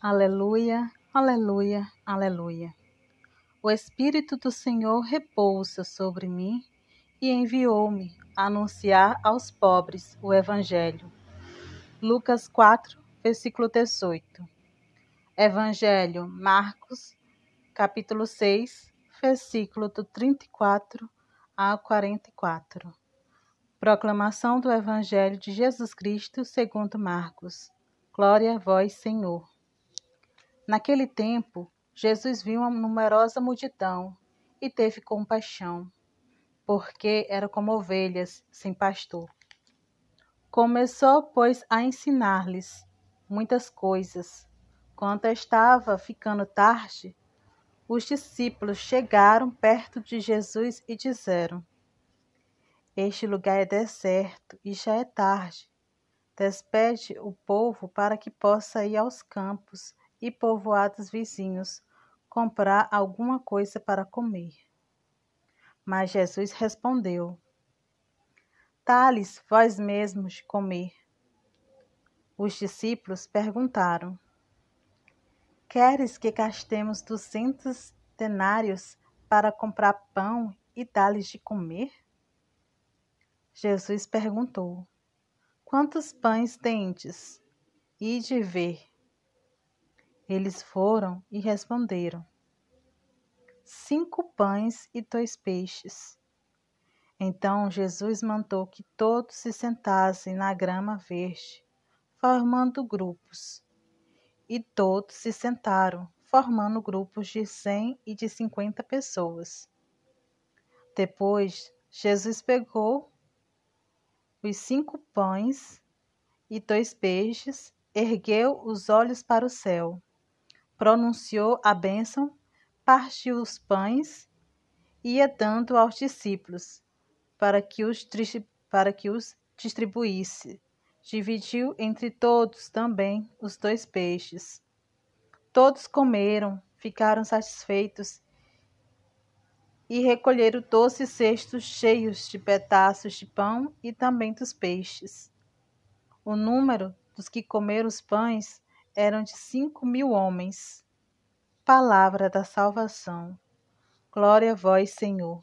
Aleluia, aleluia, aleluia. O Espírito do Senhor repousa sobre mim e enviou-me a anunciar aos pobres o Evangelho. Lucas 4, versículo 18. Evangelho, Marcos, capítulo 6, versículo do 34 ao 44. Proclamação do Evangelho de Jesus Cristo segundo Marcos. Glória a vós, Senhor. Naquele tempo, Jesus viu uma numerosa multidão e teve compaixão, porque era como ovelhas sem pastor. Começou, pois, a ensinar-lhes muitas coisas. Quando estava ficando tarde, os discípulos chegaram perto de Jesus e disseram: Este lugar é deserto e já é tarde. Despede o povo para que possa ir aos campos e povoados vizinhos comprar alguma coisa para comer. Mas Jesus respondeu: Tales vós mesmos comer. Os discípulos perguntaram: Queres que gastemos duzentos denários para comprar pão e dar-lhes de comer? Jesus perguntou: Quantos pães tendes? E de ver. Eles foram e responderam: Cinco pães e dois peixes. Então Jesus mandou que todos se sentassem na grama verde, formando grupos. E todos se sentaram, formando grupos de cem e de cinquenta pessoas. Depois, Jesus pegou os cinco pães e dois peixes, ergueu os olhos para o céu pronunciou a bênção, partiu os pães e ia dando aos discípulos, para que os, para que os distribuísse. Dividiu entre todos também os dois peixes. Todos comeram, ficaram satisfeitos e recolheram doze cestos cheios de pedaços de pão e também dos peixes. O número dos que comeram os pães eram de cinco mil homens. Palavra da salvação. Glória a vós, Senhor.